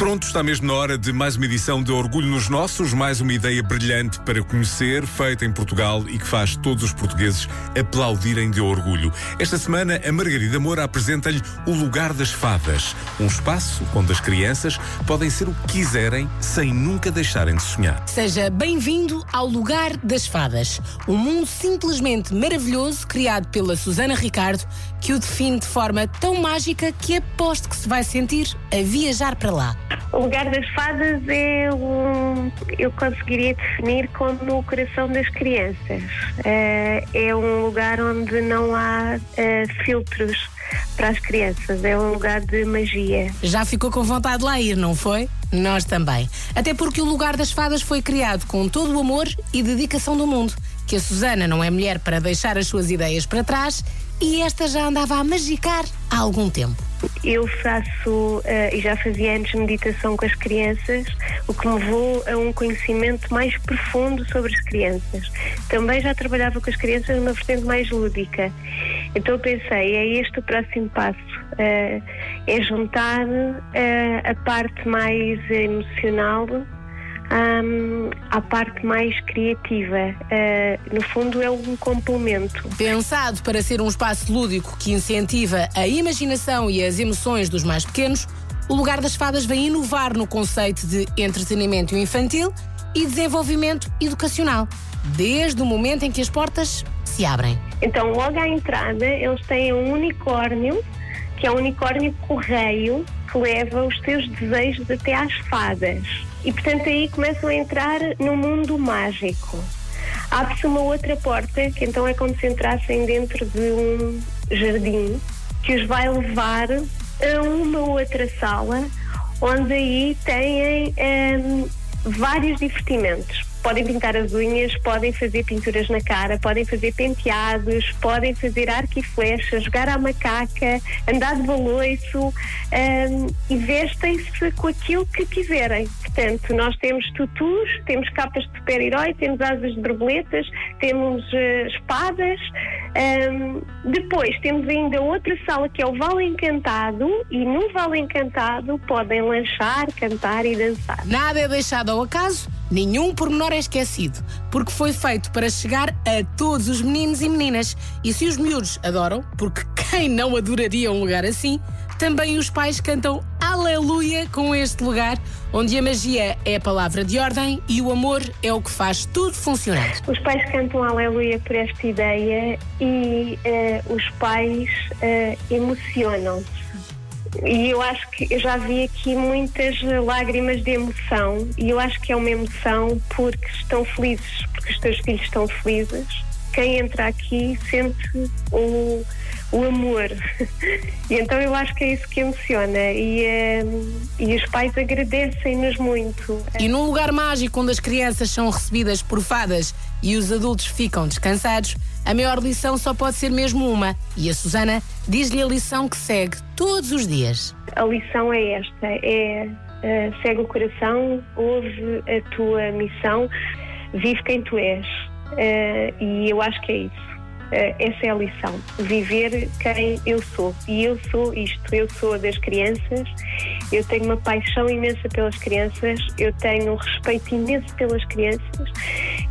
Pronto, está mesmo na hora de mais uma edição de Orgulho nos Nossos, mais uma ideia brilhante para conhecer, feita em Portugal e que faz todos os portugueses aplaudirem de orgulho. Esta semana, a Margarida Moura apresenta-lhe o Lugar das Fadas, um espaço onde as crianças podem ser o que quiserem sem nunca deixarem de sonhar. Seja bem-vindo ao Lugar das Fadas, um mundo simplesmente maravilhoso criado pela Susana Ricardo, que o define de forma tão mágica que aposto que se vai sentir a viajar para lá. O lugar das fadas é um. Eu conseguiria definir como o coração das crianças. Eh, é um lugar onde não há eh, filtros para as crianças. É um lugar de magia. Já ficou com vontade de lá ir, não foi? Nós também. Até porque o Lugar das Fadas foi criado com todo o amor e dedicação do mundo. Que a Susana não é mulher para deixar as suas ideias para trás e esta já andava a magicar há algum tempo. Eu faço uh, e já fazia antes meditação com as crianças, o que me levou a um conhecimento mais profundo sobre as crianças. Também já trabalhava com as crianças numa vertente mais lúdica. Então pensei, é este o próximo passo. Uh, é juntar uh, a parte mais emocional um, à parte mais criativa. Uh, no fundo, é um complemento. Pensado para ser um espaço lúdico que incentiva a imaginação e as emoções dos mais pequenos, o Lugar das Fadas vem inovar no conceito de entretenimento infantil e desenvolvimento educacional, desde o momento em que as portas se abrem. Então, logo à entrada, eles têm um unicórnio, que é um unicórnio correio, leva os seus desejos até às fadas. E portanto aí começam a entrar no mundo mágico. Abre-se uma outra porta, que então é como se entrassem dentro de um jardim, que os vai levar a uma outra sala, onde aí têm um, vários divertimentos podem pintar as unhas, podem fazer pinturas na cara, podem fazer penteados, podem fazer arco e flecha, jogar à macaca, andar de baloiço um, e vestem-se com aquilo que quiserem. Portanto, nós temos tutus, temos capas de super-herói, temos asas de borboletas, temos uh, espadas. Um, depois temos ainda outra sala que é o Vale Encantado e no Vale Encantado podem lanchar, cantar e dançar. Nada é deixado ao acaso Nenhum pormenor é esquecido, porque foi feito para chegar a todos os meninos e meninas. E se os miúdos adoram, porque quem não adoraria um lugar assim, também os pais cantam Aleluia com este lugar, onde a magia é a palavra de ordem e o amor é o que faz tudo funcionar. Os pais cantam Aleluia por esta ideia e uh, os pais uh, emocionam-se e eu acho que eu já vi aqui muitas lágrimas de emoção e eu acho que é uma emoção porque estão felizes, porque os teus filhos estão felizes. Quem entra aqui sente o, o amor. e então eu acho que é isso que emociona. E, um, e os pais agradecem-nos muito. E num lugar mágico onde as crianças são recebidas por fadas e os adultos ficam descansados, a maior lição só pode ser mesmo uma. E a Susana diz-lhe a lição que segue todos os dias. A lição é esta: é uh, segue o coração, ouve a tua missão, vive quem tu és. Uh, e eu acho que é isso. Uh, essa é a lição. Viver quem eu sou. E eu sou isto. Eu sou das crianças. Eu tenho uma paixão imensa pelas crianças. Eu tenho um respeito imenso pelas crianças.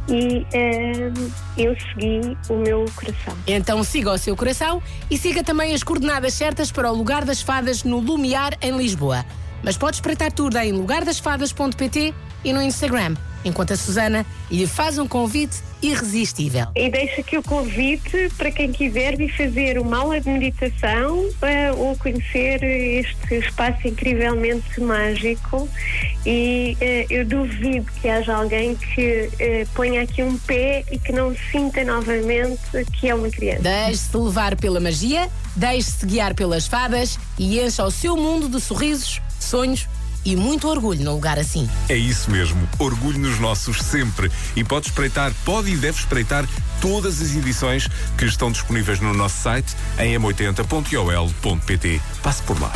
E uh, eu segui o meu coração. Então siga o seu coração e siga também as coordenadas certas para o Lugar das Fadas no Lumiar, em Lisboa. Mas pode espreitar tudo em lugardasfadas.pt e no Instagram enquanto a Susana lhe faz um convite irresistível. E deixa aqui o convite para quem quiser vir fazer uma aula de meditação uh, ou conhecer este espaço incrivelmente mágico. E uh, eu duvido que haja alguém que uh, ponha aqui um pé e que não sinta novamente que é uma criança. Deixe-se levar pela magia, deixe-se guiar pelas fadas e encha o seu mundo de sorrisos, sonhos e muito orgulho num lugar assim. É isso mesmo, orgulho nos nossos sempre. E pode espreitar, pode e deve espreitar todas as edições que estão disponíveis no nosso site em m80.ol.pt. Passe por lá.